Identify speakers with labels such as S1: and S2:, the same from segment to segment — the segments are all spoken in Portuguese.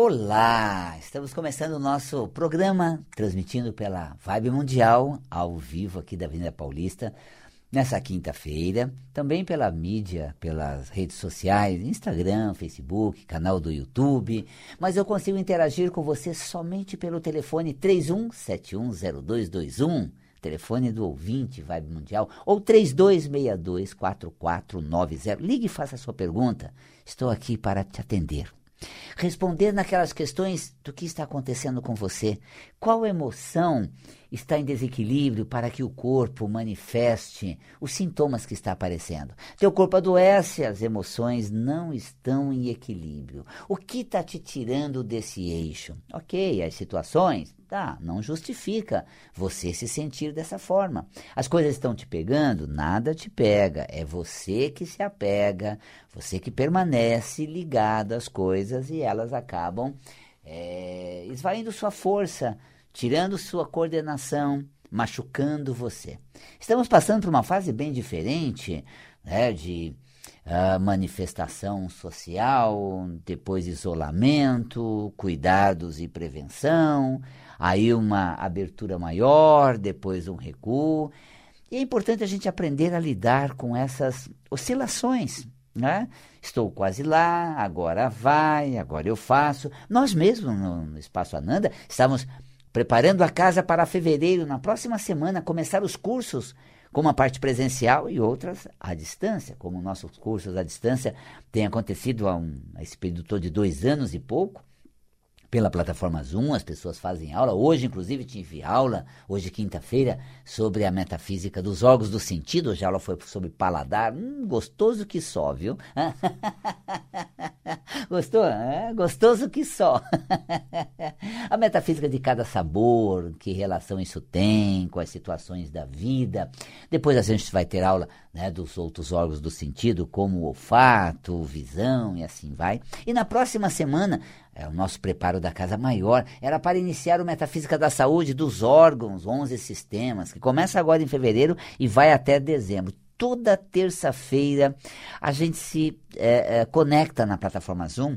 S1: Olá! Estamos começando o nosso programa, transmitindo pela Vibe Mundial, ao vivo aqui da Avenida Paulista, nessa quinta-feira, também pela mídia, pelas redes sociais, Instagram, Facebook, canal do YouTube, mas eu consigo interagir com você somente pelo telefone 31710221, telefone do ouvinte Vibe Mundial, ou 32624490. Ligue e faça a sua pergunta. Estou aqui para te atender. Responder naquelas questões do que está acontecendo com você. Qual emoção está em desequilíbrio para que o corpo manifeste os sintomas que está aparecendo? Teu corpo adoece, as emoções não estão em equilíbrio. O que está te tirando desse eixo? Ok, as situações, tá, não justifica você se sentir dessa forma. As coisas estão te pegando? Nada te pega. É você que se apega, você que permanece ligado às coisas e elas acabam é, esvaindo sua força, tirando sua coordenação, machucando você. Estamos passando por uma fase bem diferente né, de uh, manifestação social, depois isolamento, cuidados e prevenção, aí uma abertura maior, depois um recuo. E é importante a gente aprender a lidar com essas oscilações né? Estou quase lá, agora vai, agora eu faço. Nós mesmos, no, Espaço Ananda, estamos preparando a casa para fevereiro, na próxima semana, começar os cursos com uma parte presencial e outras à distância, como nossos cursos à distância têm acontecido há um, esse período de dois anos e pouco pela plataforma Zoom, as pessoas fazem aula. Hoje, inclusive, tive aula, hoje, quinta-feira, sobre a metafísica dos órgãos do sentido. Hoje a aula foi sobre paladar. Hum, gostoso que só, viu? Gostou? É, gostoso que só. a metafísica de cada sabor, que relação isso tem com as situações da vida. Depois a gente vai ter aula né, dos outros órgãos do sentido, como olfato, visão e assim vai. E na próxima semana é, o nosso preparo da Casa Maior era para iniciar o Metafísica da Saúde dos órgãos, 11 sistemas, que começa agora em fevereiro e vai até dezembro toda terça-feira a gente se é, é, conecta na plataforma Zoom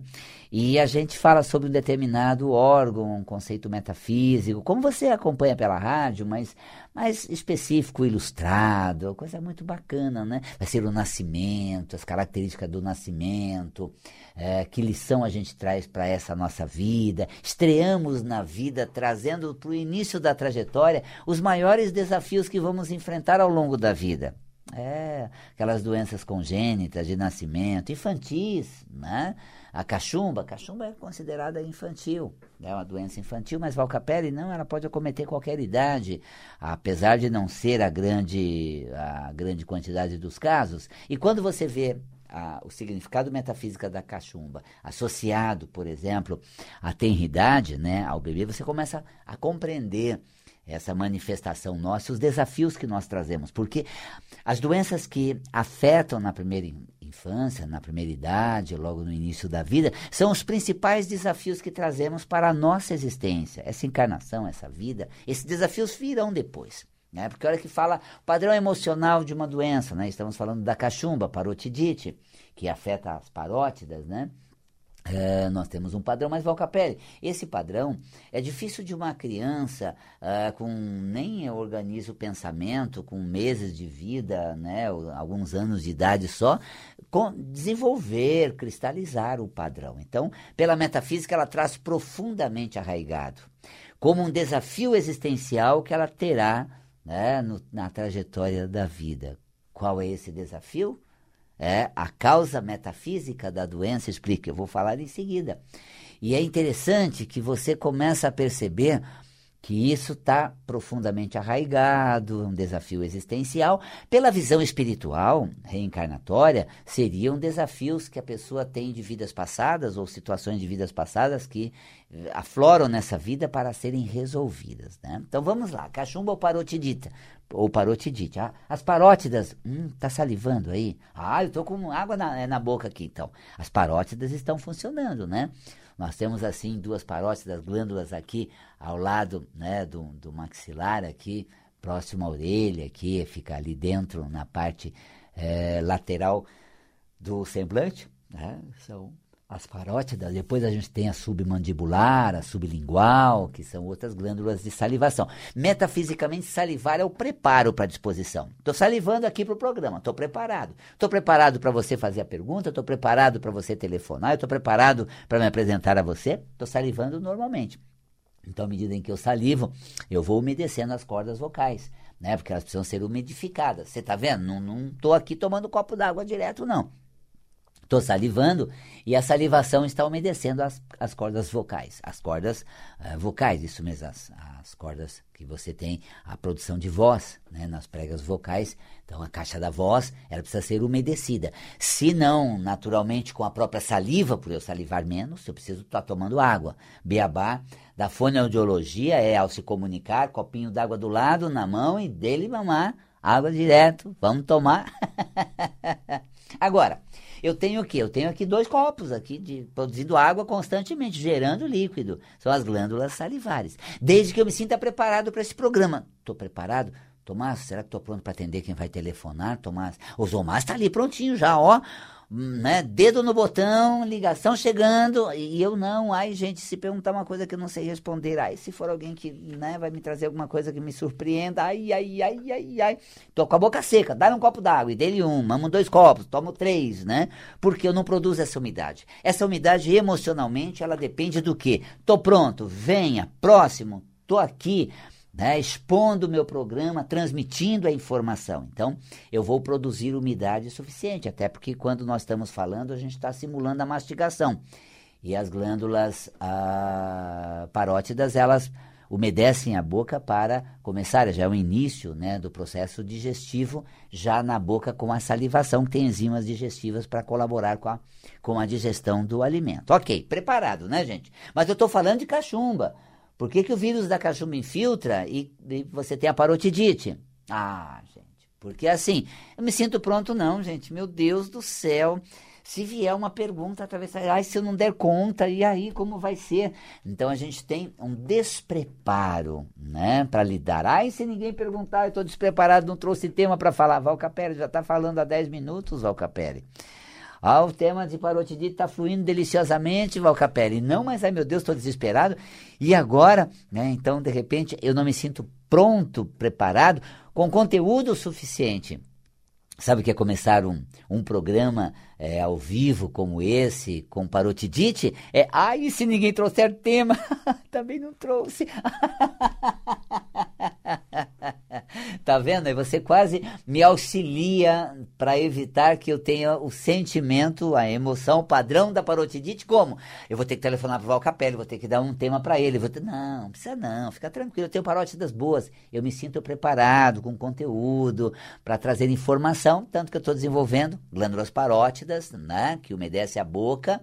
S1: e a gente fala sobre um determinado órgão, um conceito metafísico, como você acompanha pela rádio, mas mais específico, ilustrado, coisa muito bacana, né? Vai ser o nascimento, as características do nascimento, é, que lição a gente traz para essa nossa vida. Estreamos na vida trazendo para o início da trajetória os maiores desafios que vamos enfrentar ao longo da vida. É, aquelas doenças congênitas de nascimento, infantis, né? A cachumba, a cachumba é considerada infantil, é uma doença infantil, mas Valcapelli não, ela pode acometer qualquer idade, apesar de não ser a grande, a grande quantidade dos casos. E quando você vê a, o significado metafísico da cachumba associado, por exemplo, à tenridade, né, ao bebê, você começa a compreender essa manifestação nossa, os desafios que nós trazemos, porque as doenças que afetam na primeira infância, na primeira idade, logo no início da vida, são os principais desafios que trazemos para a nossa existência, essa encarnação, essa vida. Esses desafios virão depois. Né? Porque a hora que fala o padrão emocional de uma doença, né? estamos falando da cachumba, parotidite, que afeta as parótidas, né? É, nós temos um padrão, mas Valcapelli, esse padrão é difícil de uma criança uh, com nem organiza o pensamento, com meses de vida, né, alguns anos de idade só, com, desenvolver, cristalizar o padrão. Então, pela metafísica, ela traz profundamente arraigado, como um desafio existencial que ela terá né, no, na trajetória da vida. Qual é esse desafio? É, a causa metafísica da doença explica. Eu vou falar em seguida. E é interessante que você começa a perceber que isso está profundamente arraigado, um desafio existencial. Pela visão espiritual, reencarnatória, seriam desafios que a pessoa tem de vidas passadas ou situações de vidas passadas que eh, afloram nessa vida para serem resolvidas. Né? Então vamos lá, cachumba ou parotidita? Ou parotidite. Ah, as parótidas, hum, tá salivando aí? Ah, eu tô com água na, eh, na boca aqui, então. As parótidas estão funcionando, né? Nós temos assim duas parótidas glândulas aqui ao lado né, do, do maxilar aqui, próximo à orelha aqui, fica ali dentro na parte é, lateral do semblante. Né? São as parótidas, depois a gente tem a submandibular, a sublingual, que são outras glândulas de salivação. Metafisicamente, salivar é o preparo para a disposição. Estou salivando aqui para o programa, estou preparado. Estou preparado para você fazer a pergunta, estou preparado para você telefonar, estou preparado para me apresentar a você, estou salivando normalmente. Então, à medida em que eu salivo, eu vou umedecendo as cordas vocais, né? Porque elas precisam ser umidificadas. Você está vendo? Não estou aqui tomando copo d'água direto, não. Estou salivando e a salivação está umedecendo as, as cordas vocais. As cordas uh, vocais, isso mesmo, as, as, cordas que você tem, a produção de voz né, nas pregas vocais. Então, a caixa da voz, ela precisa ser umedecida. Se não, naturalmente, com a própria saliva, por eu salivar menos, eu preciso estar tomando água. Beabá da fonoaudiologia é, ao se comunicar, copinho d'água do lado, na mão e dele mamar água direto. Vamos tomar. Agora, eu tenho o quê? Eu tenho aqui dois copos aqui de produzindo água constantemente, gerando líquido. São as glândulas salivares. Desde que eu me sinta preparado para esse programa. Estou preparado? Tomás, será que estou pronto para atender quem vai telefonar? Tomás, o Zomar está ali prontinho já, ó né, dedo no botão, ligação chegando, e eu não. Ai, gente, se perguntar uma coisa que eu não sei responder, ai, se for alguém que né, vai me trazer alguma coisa que me surpreenda, ai, ai, ai, ai, ai. Tô com a boca seca, dá um copo d'água, e dele um, mamo dois copos, tomo três, né? Porque eu não produzo essa umidade. Essa umidade, emocionalmente, ela depende do quê? Tô pronto, venha, próximo, tô aqui né, expondo o meu programa, transmitindo a informação. Então, eu vou produzir umidade suficiente, até porque quando nós estamos falando, a gente está simulando a mastigação. E as glândulas ah, parótidas, elas umedecem a boca para começar, já é o início né, do processo digestivo, já na boca com a salivação, que tem enzimas digestivas para colaborar com a, com a digestão do alimento. Ok, preparado, né, gente? Mas eu estou falando de cachumba. Por que, que o vírus da cachumba infiltra e, e você tem a parotidite? Ah, gente, porque assim, eu me sinto pronto não, gente. Meu Deus do céu. Se vier uma pergunta através, ai, se eu não der conta, e aí como vai ser? Então a gente tem um despreparo, né, para lidar. Ai, se ninguém perguntar, eu estou despreparado, não trouxe tema para falar. Valcapere já está falando há 10 minutos, Valcapere. Ah, o tema de parotidite está fluindo deliciosamente, Valcapelli. Não, mas ai meu Deus, estou desesperado. E agora, né? Então, de repente, eu não me sinto pronto, preparado, com conteúdo suficiente. Sabe o que é começar um, um programa é, ao vivo como esse, com parotidite? É, ai, se ninguém trouxer tema, também não trouxe. tá vendo? E você quase me auxilia para evitar que eu tenha o sentimento, a emoção, padrão da parotidite. Como? Eu vou ter que telefonar para o Valcapelli, vou ter que dar um tema para ele. Vou ter... Não, não precisa não, fica tranquilo, eu tenho parótidas boas. Eu me sinto preparado com conteúdo para trazer informação, tanto que eu estou desenvolvendo glândulas parótidas, né, que umedece a boca.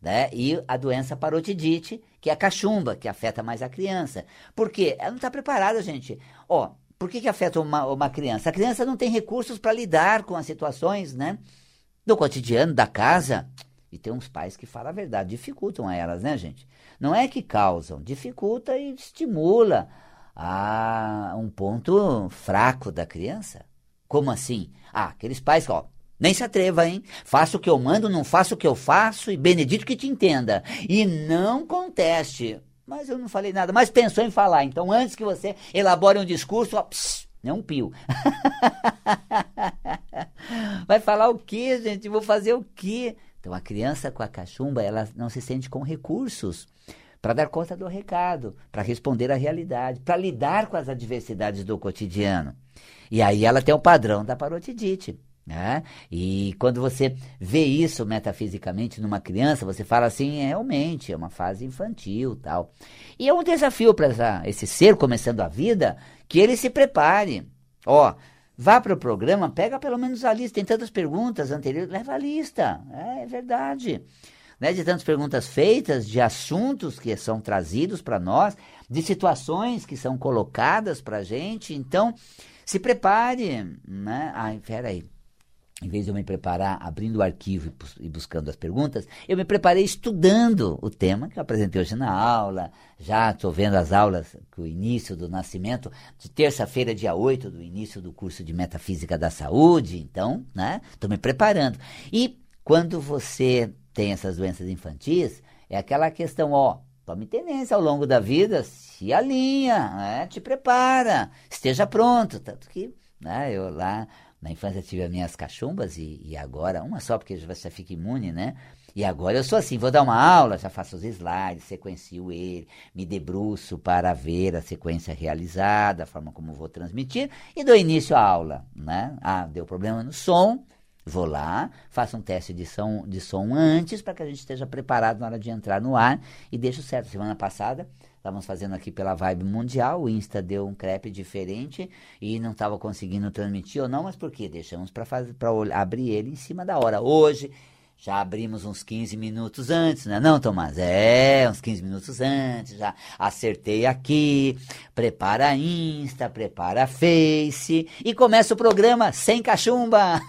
S1: Né? E a doença parotidite, que é a cachumba, que afeta mais a criança. Por quê? Ela não está preparada, gente. Ó, por que, que afeta uma, uma criança? A criança não tem recursos para lidar com as situações, né? Do cotidiano, da casa. E tem uns pais que falam a verdade, dificultam a elas, né, gente? Não é que causam, dificulta e estimula a um ponto fraco da criança. Como assim? Ah, aqueles pais, ó, nem se atreva, hein? Faça o que eu mando, não faça o que eu faço e Benedito que te entenda. E não conteste. Mas eu não falei nada, mas pensou em falar. Então, antes que você elabore um discurso, ó, pss, é um pio. Vai falar o quê, gente? Vou fazer o quê? Então, a criança com a cachumba, ela não se sente com recursos para dar conta do recado, para responder à realidade, para lidar com as adversidades do cotidiano. E aí ela tem o padrão da parotidite. Né? E quando você vê isso metafisicamente numa criança, você fala assim, é, realmente, é uma fase infantil tal. E é um desafio para esse ser começando a vida que ele se prepare. Ó, vá para o programa, pega pelo menos a lista. Tem tantas perguntas anteriores, leva a lista. É, é verdade. Né, de tantas perguntas feitas, de assuntos que são trazidos para nós, de situações que são colocadas para gente. Então, se prepare. Né? Ai, peraí em vez de eu me preparar abrindo o arquivo e buscando as perguntas, eu me preparei estudando o tema que eu apresentei hoje na aula. Já estou vendo as aulas, o início do nascimento, de terça-feira, dia 8, do início do curso de Metafísica da Saúde. Então, né? Estou me preparando. E quando você tem essas doenças infantis, é aquela questão, ó, tome tenência ao longo da vida, se alinha, né, te prepara, esteja pronto. Tanto que né, eu lá na infância tive as minhas cachumbas e, e agora, uma só porque você fica imune, né? E agora eu sou assim, vou dar uma aula, já faço os slides, sequencio ele, me debruço para ver a sequência realizada, a forma como vou transmitir e dou início à aula, né? Ah, deu problema no som, vou lá, faço um teste de som, de som antes para que a gente esteja preparado na hora de entrar no ar e deixo certo. Semana passada estávamos fazendo aqui pela Vibe Mundial, o Insta deu um crepe diferente e não estava conseguindo transmitir ou não, mas por quê? Deixamos para abrir ele em cima da hora. Hoje já abrimos uns 15 minutos antes, né? Não, Tomás? É, uns 15 minutos antes, já acertei aqui, prepara Insta, prepara Face e começa o programa sem cachumba.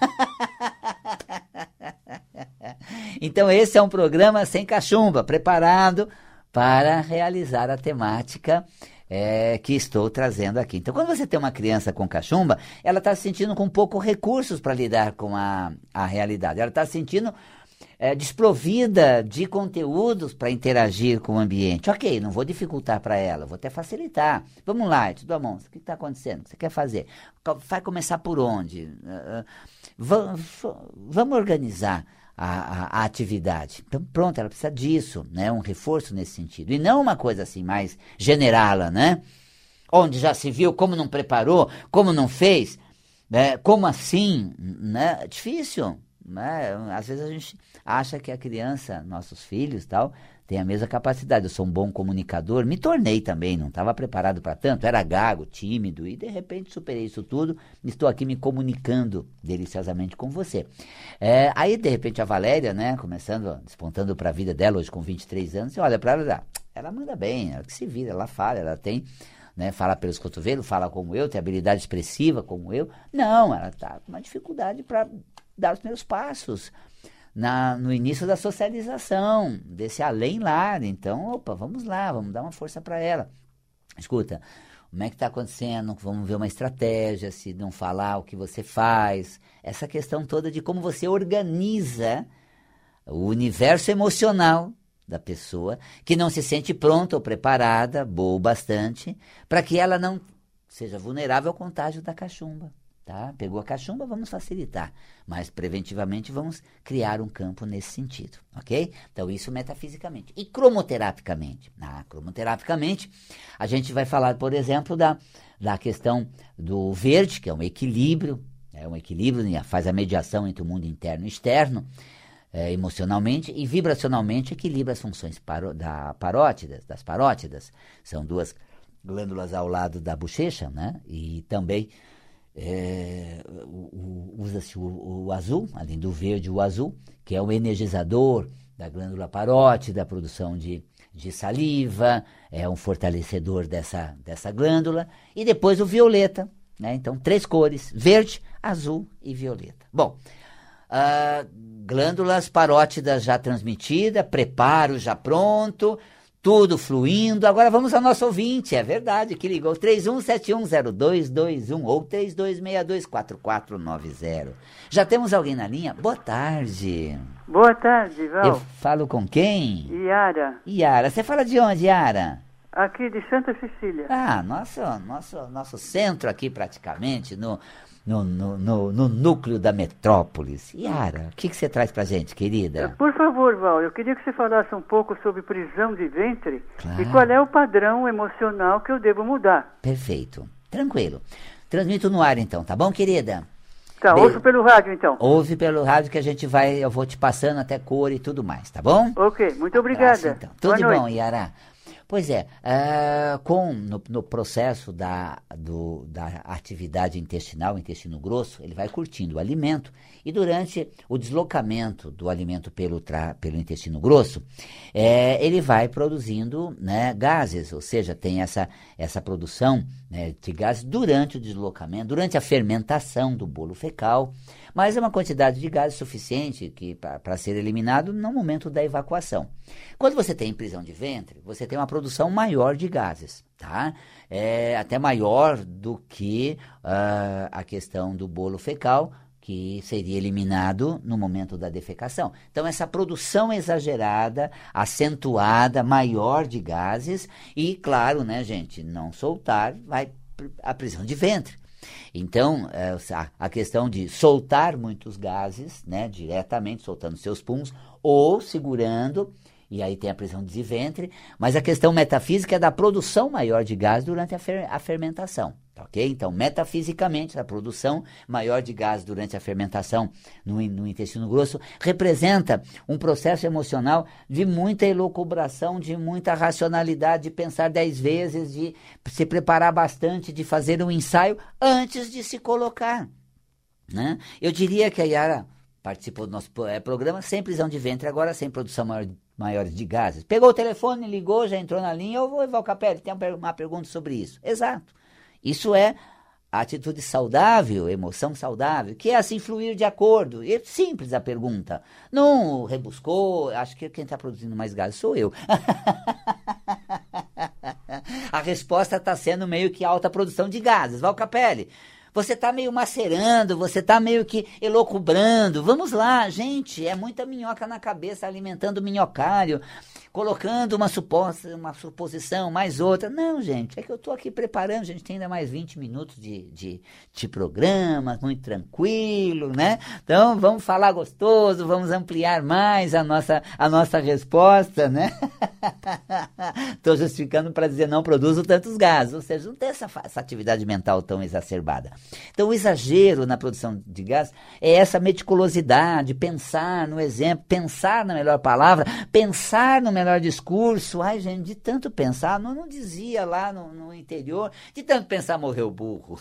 S1: então esse é um programa sem cachumba, preparado para realizar a temática é, que estou trazendo aqui. Então, quando você tem uma criança com cachumba, ela está se sentindo com pouco recursos para lidar com a, a realidade. Ela está se sentindo é, desprovida de conteúdos para interagir com o ambiente. Ok, não vou dificultar para ela, vou até facilitar. Vamos lá, tudo a mão. O que está acontecendo? O que você quer fazer? Vai começar por onde? Uh, vamos organizar. A, a, a, atividade. Então, pronto, ela precisa disso, né? Um reforço nesse sentido. E não uma coisa assim mais generala, né? Onde já se viu como não preparou, como não fez, né? como assim, né? Difícil, né? Às vezes a gente acha que a criança, nossos filhos tal, tem a mesma capacidade. Eu sou um bom comunicador, me tornei também, não estava preparado para tanto, era gago, tímido, e de repente superei isso tudo, estou aqui me comunicando deliciosamente com você. É, aí, de repente, a Valéria, né, começando, despontando para a vida dela, hoje com 23 anos, você olha para ela, ela manda bem, ela que se vira, ela fala, ela tem né, fala pelos cotovelos, fala como eu, tem habilidade expressiva como eu. Não, ela está com uma dificuldade para dar os meus passos. Na, no início da socialização, desse além-lar. Então, opa, vamos lá, vamos dar uma força para ela. Escuta, como é que está acontecendo? Vamos ver uma estratégia, se não falar o que você faz. Essa questão toda de como você organiza o universo emocional da pessoa que não se sente pronta ou preparada, boa o bastante, para que ela não seja vulnerável ao contágio da cachumba. Tá? Pegou a cachumba, vamos facilitar, mas preventivamente vamos criar um campo nesse sentido, ok? Então, isso metafisicamente. E cromoterapicamente? Ah, cromoterapicamente, a gente vai falar, por exemplo, da, da questão do verde, que é um equilíbrio, é um equilíbrio, faz a mediação entre o mundo interno e externo, é, emocionalmente e vibracionalmente equilibra as funções paro, da parótidas, das parótidas. São duas glândulas ao lado da bochecha, né? E também é, usa-se o, o, azul, além do verde, o azul, que é o energizador da glândula parótida, da produção de, de saliva, é um fortalecedor dessa, dessa glândula, e depois o violeta, né? então três cores, verde, azul e violeta. Bom, uh, glândulas parótidas já transmitida, preparo já pronto, tudo fluindo. Agora vamos ao nosso ouvinte, é verdade, que ligou 31710221 ou 32624490. Já temos alguém na linha? Boa tarde.
S2: Boa tarde, Val.
S1: Eu falo com quem?
S2: Yara.
S1: Yara, você fala de onde, Yara?
S2: Aqui de Santa Cecília.
S1: Ah, nosso, nosso, nosso centro aqui praticamente, no, no, no, no, no núcleo da metrópolis. Yara, o que, que você traz pra gente, querida?
S2: Por favor, Val, eu queria que você falasse um pouco sobre prisão de ventre claro. e qual é o padrão emocional que eu devo mudar.
S1: Perfeito. Tranquilo. Transmito no ar então, tá bom, querida?
S2: Tá, Be ouve pelo rádio então.
S1: Ouve pelo rádio que a gente vai, eu vou te passando até cor e tudo mais, tá bom?
S2: Ok, muito obrigada. Abraço,
S1: então. Tudo Boa de noite. bom, Yara. Pois é, uh, com no, no, processo da, do, da atividade intestinal, intestino grosso, ele vai curtindo o alimento e durante o deslocamento do alimento pelo, tra, pelo intestino grosso, é, ele vai produzindo né, gases, ou seja, tem essa, essa produção né, de gases durante o deslocamento, durante a fermentação do bolo fecal mas é uma quantidade de gás suficiente para ser eliminado no momento da evacuação. Quando você tem prisão de ventre, você tem uma produção maior de gases, tá? É até maior do que uh, a questão do bolo fecal, que seria eliminado no momento da defecação. Então, essa produção exagerada, acentuada, maior de gases, e, claro, né, gente, não soltar vai a prisão de ventre. Então, é, a questão de soltar muitos gases, né, diretamente, soltando seus puns, ou segurando, e aí tem a prisão de ventre, mas a questão metafísica é da produção maior de gás durante a, fer a fermentação. Tá ok? Então, metafisicamente, a produção maior de gás durante a fermentação no, no, intestino grosso representa um processo emocional de muita elucubração, de muita racionalidade, de pensar dez vezes, de se preparar bastante, de fazer um ensaio antes de se colocar. Né? Eu diria que a Yara participou do nosso é, programa sem prisão de ventre, agora sem produção maior, de gases. Pegou o telefone, ligou, já entrou na linha. Eu vou, Capelli, tem uma pergunta sobre isso. Exato. Isso é atitude saudável, emoção saudável, que é assim fluir de acordo. É simples a pergunta. Não rebuscou, acho que quem está produzindo mais gás sou eu. a resposta está sendo meio que alta produção de gases. Val Capelli, você está meio macerando, você está meio que elocubrando. Vamos lá, gente, é muita minhoca na cabeça alimentando o minhocário colocando uma suposta, uma suposição, mais outra. Não, gente, é que eu estou aqui preparando, gente tem ainda mais 20 minutos de, de, de programa, muito tranquilo, né? Então, vamos falar gostoso, vamos ampliar mais a nossa, a nossa resposta, né? Estou justificando para dizer não produzo tantos gases, ou seja, não tem essa, essa atividade mental tão exacerbada. Então, o exagero na produção de gás é essa meticulosidade, pensar no exemplo, pensar na melhor palavra, pensar no melhor melhor discurso. Ai, gente, de tanto pensar, não, não dizia lá no, no interior, de tanto pensar morreu burro.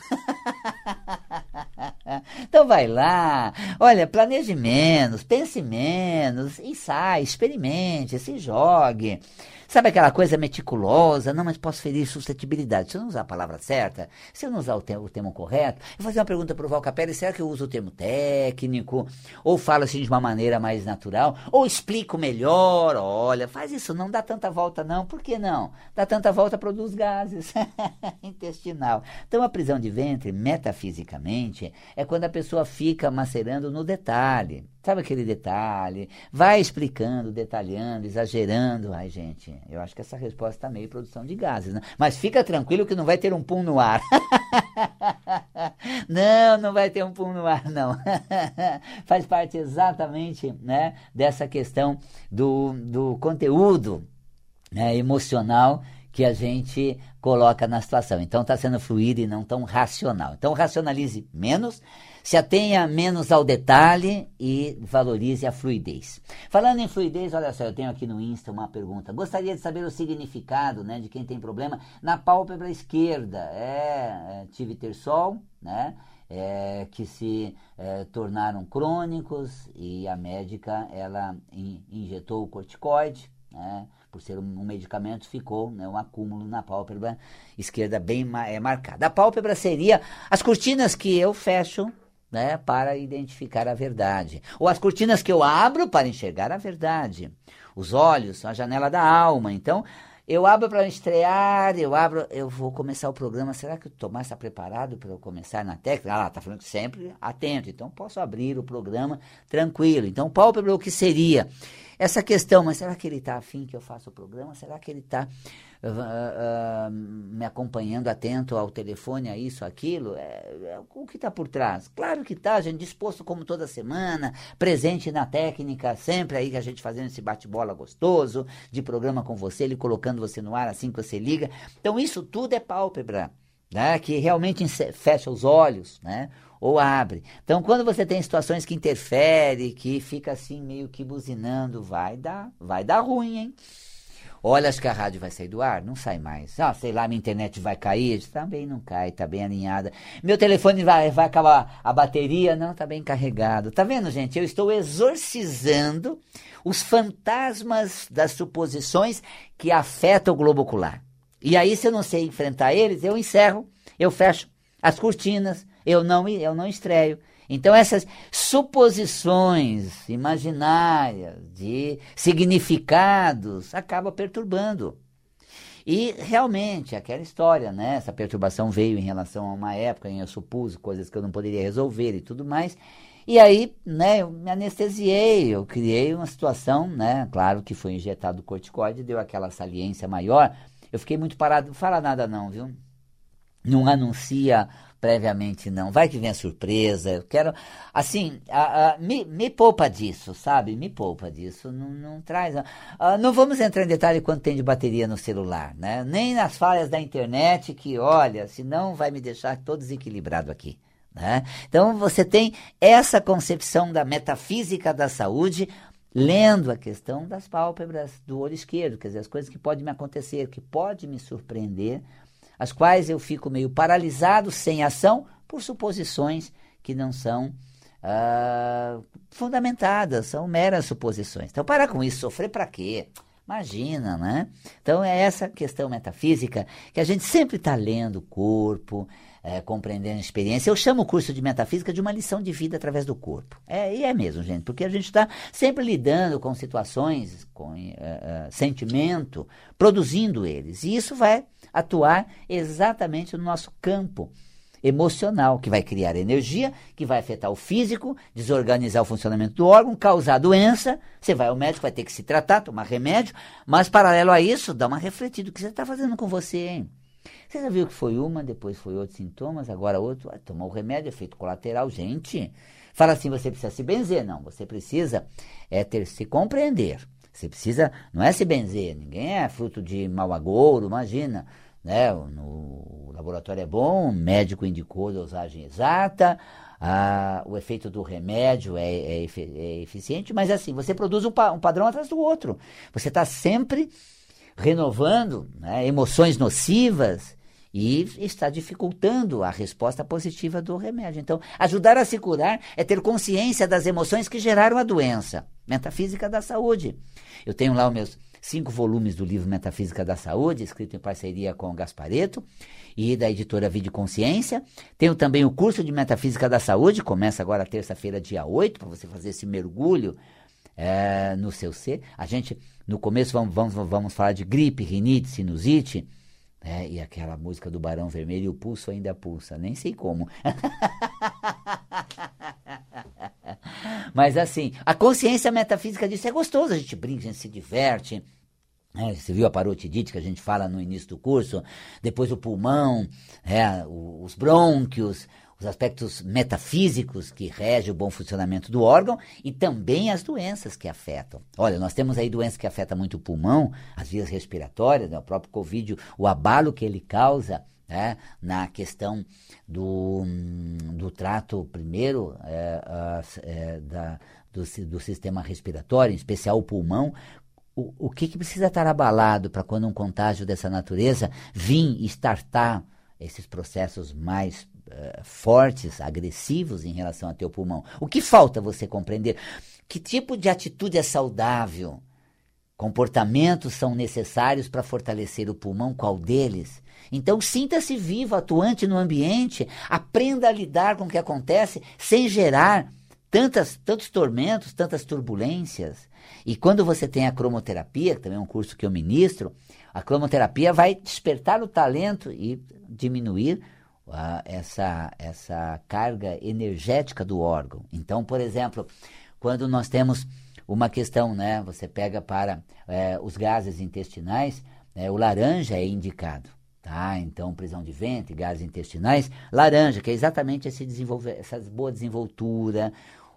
S1: então vai lá, olha, planeje menos, pense menos, ensaie, experimente, se jogue. Sabe aquela coisa meticulosa? Não, mas posso ferir suscetibilidade. Se eu não usar a palavra certa, se eu não usar o, termo, o termo correto, eu vou fazer uma pergunta para o Val Capelli, será que eu uso o termo técnico? Ou falo assim de uma maneira mais natural? Ou explico melhor? Olha, faz isso, não dá tanta volta não. Por que não? Dá tanta volta, produz gases intestinal. Então a prisão de ventre, metafisicamente, é quando a pessoa fica macerando no detalhe. Sabe aquele detalhe? Vai explicando, detalhando, exagerando. Ai, gente, eu acho que essa resposta está meio produção de gases, né? Mas fica tranquilo que não vai ter um pum no ar. não, não vai ter um pum no ar, não. Faz parte exatamente né, dessa questão do, do conteúdo né, emocional que a gente coloca na situação. Então está sendo fluido e não tão racional. Então racionalize menos se atenha menos ao detalhe e valorize a fluidez. Falando em fluidez, olha só, eu tenho aqui no Insta uma pergunta. Gostaria de saber o significado, né, de quem tem problema na pálpebra esquerda. É, é tive tersol, né? É, que se é, tornaram crônicos e a médica ela in, injetou o corticoide, né? por ser um, um medicamento, ficou né, um acúmulo na pálpebra esquerda bem é, marcada. A pálpebra seria as cortinas que eu fecho né, para identificar a verdade. Ou as cortinas que eu abro para enxergar a verdade. Os olhos são a janela da alma. Então, eu abro para estrear, eu abro, eu vou começar o programa. Será que o Tomás está preparado para eu começar na técnica? Ah, está falando sempre atento. Então, posso abrir o programa tranquilo. Então, pálpebra, o que seria? Essa questão, mas será que ele está afim que eu faça o programa? Será que ele está uh, uh, me acompanhando atento ao telefone, a isso, aquilo? É, é, o que está por trás? Claro que está, gente, disposto como toda semana, presente na técnica, sempre aí que a gente fazendo esse bate-bola gostoso, de programa com você, ele colocando você no ar assim que você liga. Então isso tudo é pálpebra. Né, que realmente fecha os olhos, né, ou abre. Então, quando você tem situações que interfere, que fica assim meio que buzinando, vai dar, vai dar ruim, hein? Olha, acho que a rádio vai sair do ar, não sai mais. Ah, sei lá, minha internet vai cair, também não cai, tá bem alinhada. Meu telefone vai, vai acabar a bateria, não, tá bem carregado. Tá vendo, gente? Eu estou exorcizando os fantasmas das suposições que afetam o globo ocular. E aí, se eu não sei enfrentar eles, eu encerro, eu fecho as cortinas, eu não, eu não estreio. Então, essas suposições imaginárias de significados acabam perturbando. E realmente, aquela história, né? Essa perturbação veio em relação a uma época em que eu supus coisas que eu não poderia resolver e tudo mais. E aí, né, eu me anestesiei, eu criei uma situação, né, claro que foi injetado corticoide, deu aquela saliência maior. Eu fiquei muito parado, não fala nada não, viu? Não anuncia previamente não. Vai que vem a surpresa. Eu quero, assim, me, me poupa disso, sabe? Me poupa disso. Não, não traz. Não vamos entrar em detalhe quanto tem de bateria no celular, né? Nem nas falhas da internet que, olha, senão vai me deixar todo desequilibrado aqui. Né? Então você tem essa concepção da metafísica da saúde lendo a questão das pálpebras do olho esquerdo, quer dizer, as coisas que podem me acontecer, que pode me surpreender, as quais eu fico meio paralisado, sem ação, por suposições que não são uh, fundamentadas, são meras suposições. Então, para com isso, sofrer para quê? Imagina, né? Então, é essa questão metafísica que a gente sempre está lendo o corpo, é, compreendendo a experiência. Eu chamo o curso de metafísica de uma lição de vida através do corpo. É, e é mesmo, gente, porque a gente está sempre lidando com situações, com uh, uh, sentimento, produzindo eles. E isso vai atuar exatamente no nosso campo emocional, que vai criar energia, que vai afetar o físico, desorganizar o funcionamento do órgão, causar doença. Você vai ao médico, vai ter que se tratar, tomar remédio, mas paralelo a isso, dá uma refletida. O que você está fazendo com você, hein? Você já viu que foi uma, depois foi outros sintomas, agora outro, ah, tomou o remédio, efeito colateral, gente. Fala assim, você precisa se benzer. Não, você precisa é ter se compreender. Você precisa, não é se benzer, ninguém é fruto de mau agouro, imagina. Né? No, laboratório é bom, o médico indicou a dosagem exata, a, o efeito do remédio é, é, é, eficiente, mas assim, você produz um, um padrão atrás do outro. Você está sempre renovando né, emoções nocivas e está dificultando a resposta positiva do remédio. Então, ajudar a se curar é ter consciência das emoções que geraram a doença. Metafísica da saúde. Eu tenho lá os meus cinco volumes do livro Metafísica da Saúde, escrito em parceria com o Gaspareto e da editora Vida Consciência. Tenho também o curso de Metafísica da Saúde, começa agora terça-feira, dia 8, para você fazer esse mergulho é, no seu ser. A gente, no começo, vamos, vamos, vamos falar de gripe, rinite, sinusite. É, e aquela música do Barão Vermelho, o pulso ainda pulsa, nem sei como. Mas assim, a consciência metafísica disso é gostoso, a gente brinca, a gente se diverte. É, você viu a parotidite que a gente fala no início do curso, depois o pulmão, é, os brônquios, os aspectos metafísicos que regem o bom funcionamento do órgão e também as doenças que afetam. Olha, nós temos aí doenças que afetam muito o pulmão, as vias respiratórias, né, o próprio Covid, o abalo que ele causa né, na questão do, do trato, primeiro, é, é, da, do, do sistema respiratório, em especial o pulmão, o, o que, que precisa estar abalado para quando um contágio dessa natureza vir e esses processos mais uh, fortes, agressivos em relação ao teu pulmão. O que falta você compreender? Que tipo de atitude é saudável? Comportamentos são necessários para fortalecer o pulmão? Qual deles? Então, sinta-se vivo, atuante no ambiente, aprenda a lidar com o que acontece sem gerar tantas, tantos tormentos, tantas turbulências. E quando você tem a cromoterapia, que também é um curso que eu ministro, a cromoterapia vai despertar o talento e diminuir uh, essa, essa carga energética do órgão. Então, por exemplo, quando nós temos uma questão, né, você pega para é, os gases intestinais, é, o laranja é indicado. Tá? Então, prisão de ventre, gases intestinais, laranja, que é exatamente esse desenvolver, essa boa desenvoltura,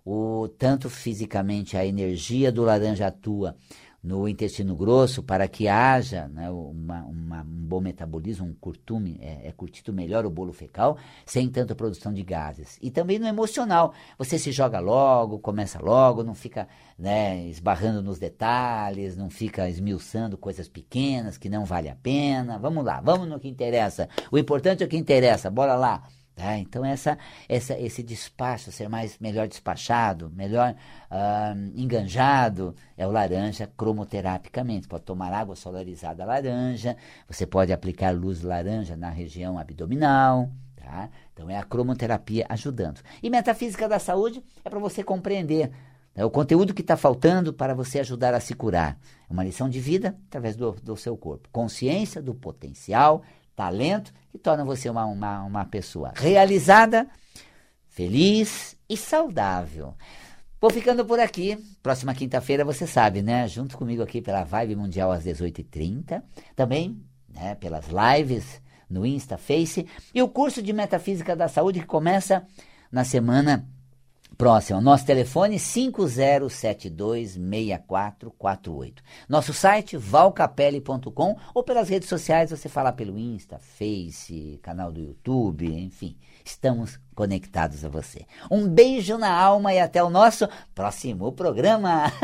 S1: o, tanto fisicamente a energia do laranja atua no intestino grosso para que haja né, uma, uma, um bom metabolismo, um curtume, é, é, curtido melhor o bolo fecal, sem tanta produção de gases. E também no emocional, você se joga logo, começa logo, não fica né, esbarrando nos detalhes, não fica esmiuçando coisas pequenas que não vale a pena. Vamos lá, vamos no que interessa. O importante é o que interessa, bora lá. Tá? Então, essa, essa, esse despacho, ser mais melhor despachado, melhor enganjado, é o laranja cromoterapicamente. Pode tomar água solarizada laranja, você pode aplicar luz laranja na região abdominal. Tá? Então, é a cromoterapia ajudando. E metafísica da saúde é para você compreender né, o conteúdo que está faltando para você ajudar a se curar. É uma lição de vida através do, do seu corpo. Consciência do potencial talento que torna você uma, uma, uma pessoa realizada, feliz e saudável. Vou ficando por aqui. Próxima quinta-feira, você sabe, né? Junto comigo aqui pela Vibe Mundial às 18h30. Também né, pelas lives no Insta, Face. E o curso de Metafísica da Saúde que começa na semana próxima. Nosso telefone 50726448. Nosso site valcapelli.com ou pelas redes sociais você fala pelo Insta, Face, canal do YouTube, enfim. Estamos conectados a você. Um beijo na alma e até o nosso próximo programa.